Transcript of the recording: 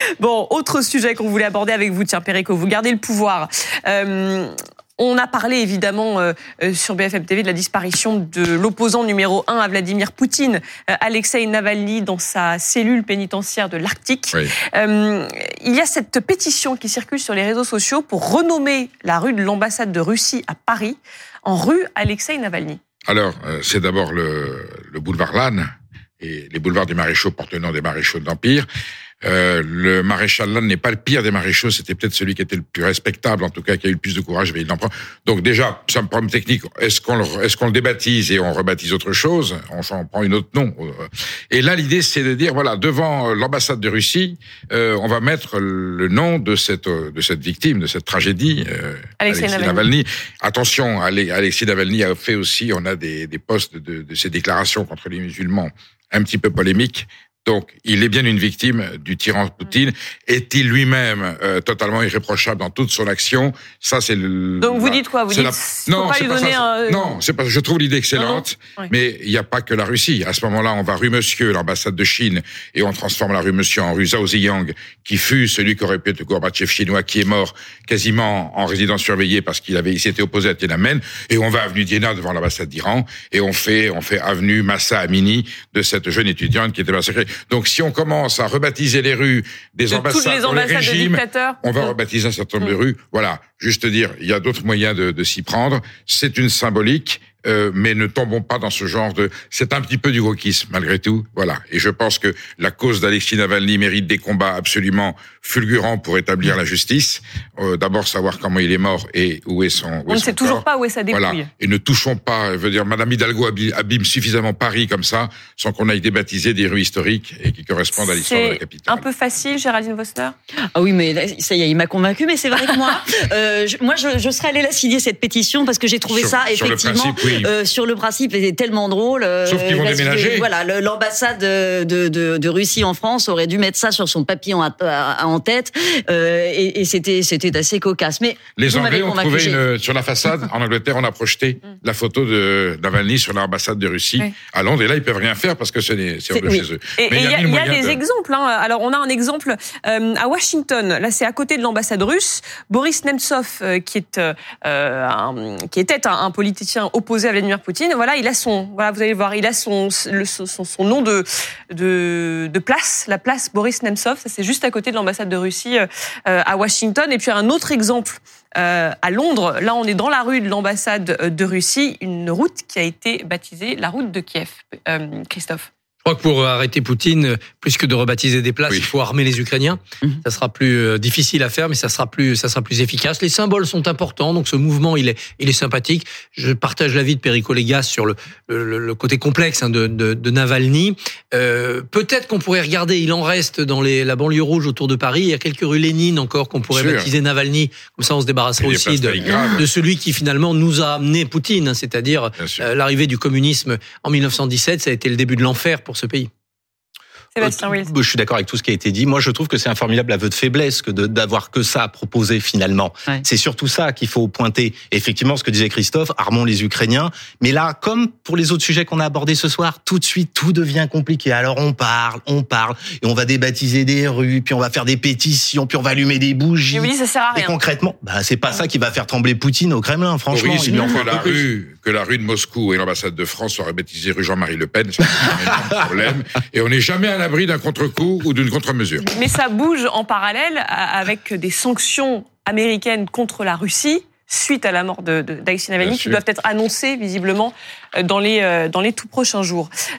Bon, autre sujet qu'on voulait aborder avec vous, tiens, Perico, vous gardez le pouvoir. Euh, on a parlé évidemment euh, euh, sur BFM TV de la disparition de l'opposant numéro un à Vladimir Poutine, euh, Alexei Navalny, dans sa cellule pénitentiaire de l'Arctique. Oui. il y a cette pétition qui circule sur les réseaux sociaux pour renommer la rue de l'ambassade de Russie à Paris en rue Alexei Navalny. Alors, c'est d'abord le, le boulevard Lannes et les boulevards des maréchaux portent le nom des maréchaux de l'Empire. Euh, le maréchal Lannes n'est pas le pire des maréchaux, c'était peut-être celui qui était le plus respectable, en tout cas qui a eu le plus de courage, mais il en Donc déjà, c'est un problème technique. Est-ce qu'on le, est-ce qu'on le débaptise et on rebaptise autre chose? On s'en prend une autre nom. Et là, l'idée, c'est de dire voilà, devant l'ambassade de Russie, euh, on va mettre le nom de cette de cette victime, de cette tragédie, euh, Alexei, Navalny. Navalny. Attention, Alexis Navalny a fait aussi, on a des, des postes de, de ses déclarations contre les musulmans un petit peu polémiques donc, il est bien une victime du tyran Poutine. Est-il lui-même euh, totalement irréprochable dans toute son action? Ça, c'est le. Donc, vous dites quoi? Vous dites la... non, pas lui donner un... Non, c'est pas. Je trouve l'idée excellente, mais il n'y a pas que la Russie. À ce moment-là, on va rue Monsieur, l'ambassade de Chine, et on transforme la rue Monsieur en rue Zhao Ziyang, qui fut celui qui aurait pu être le Gorbatchev chinois, qui est mort quasiment en résidence surveillée parce qu'il avait, il s'était opposé à Tiananmen. Et on va avenue Diana devant l'ambassade d'Iran, et on fait, on fait avenue Massa Amini de cette jeune étudiante qui était massacrée. Donc si on commence à rebaptiser les rues des ambassades, les ambassades les régimes, on va rebaptiser un certain nombre de rues. Voilà, juste dire, il y a d'autres moyens de, de s'y prendre. C'est une symbolique. Euh, mais ne tombons pas dans ce genre de. C'est un petit peu du wokisme malgré tout, voilà. Et je pense que la cause d'Alexis Navalny mérite des combats absolument fulgurants pour établir la justice. Euh, D'abord savoir comment il est mort et où est son. Où On ne sait toujours pas où est sa dépouille. Voilà. Et ne touchons pas. Je veux dire, Madame Hidalgo abîme suffisamment Paris comme ça, sans qu'on aille débaptiser des rues historiques et qui correspondent à l'histoire de la capitale. Un peu facile, Géraldine Vosner. Ah oui, mais ça y est, il m'a convaincu. Mais c'est vrai que moi, euh, je, moi, je, je, serais allée la signer cette pétition parce que j'ai trouvé sur, ça sur effectivement. Le principe, oui. Euh, sur le principe, c'était tellement drôle. Euh, Sauf qu'ils vont déménager. Voilà, l'ambassade de, de, de, de, Russie en France aurait dû mettre ça sur son papier en, en tête, euh, et, et c'était c'était assez cocasse. Mais les Anglais ont trouvé une, sur la façade en Angleterre, on a projeté la photo de Navalny sur l'ambassade de Russie oui. à Londres, et là ils peuvent rien faire parce que c'est hors de oui. chez eux. Et il y, a, y a des de... exemples. Hein. Alors on a un exemple euh, à Washington. Là, c'est à côté de l'ambassade russe. Boris Nemtsov, euh, qui est euh, un, qui était un, un politicien opposé à Vladimir Poutine, voilà, il a son, voilà, vous allez voir, il a son, le, son, son, nom de, de, de, place, la place Boris Nemtsov. Ça, c'est juste à côté de l'ambassade de Russie à Washington. Et puis un autre exemple euh, à Londres. Là, on est dans la rue de l'ambassade de Russie, une route qui a été baptisée la route de Kiev. Euh, Christophe. Je crois que pour arrêter Poutine, plus que de rebaptiser des places, Oui. il faut armer les Ukrainiens. Mhm. Ça sera plus euh, difficile à faire, mais ça sera plus, ça sera plus efficace. Les symboles sont importants, donc ce mouvement, il est, il est sympathique. Je partage l'avis de Perico Légas sur le, le, le côté complexe hein, de, de, de Navalny. Euh, Peut-être qu'on pourrait regarder, il en reste dans les, la banlieue rouge autour de Paris. Il y a quelques rues Lénine encore qu'on pourrait baptiser Navalny. Comme ça, on se des aussi de, de celui qui finalement nous a amené Poutine, hein, c'est-à-dire euh, l'arrivée du communisme en 1917. Ça a été le début de l'enfer pour ce pays. Sébastien Wills. Je suis d'accord avec tout ce qui a été dit. Moi, je trouve que c'est un formidable aveu de faiblesse que d'avoir que ça à proposer finalement. Ouais. C'est surtout ça qu'il faut pointer. Effectivement, ce que disait Christophe, armons les Ukrainiens. Mais là, comme pour les autres sujets qu'on a abordés ce soir, tout de suite, tout devient compliqué. Alors on parle, on parle, et on va débaptiser des rues, puis on va faire des pétitions, puis on va allumer des bougies. Dis, ça sert à Et rien. concrètement, bah, c'est pas ça qui va faire trembler Poutine au Kremlin, franchement. Boris, il il en faut la rue, que la rue de Moscou et l'ambassade de France soient rebaptisées rue Jean-Marie Le Pen. C'est un énorme problème. Et on n'est jamais à l'abri d'un contre-coup ou d'une contre-mesure. Mais ça bouge en parallèle a- avec des sanctions américaines contre la Russie suite à la mort d'Alexis Navalny qui doivent être annoncées visiblement euh, dans les, euh, dans les tout prochains jours.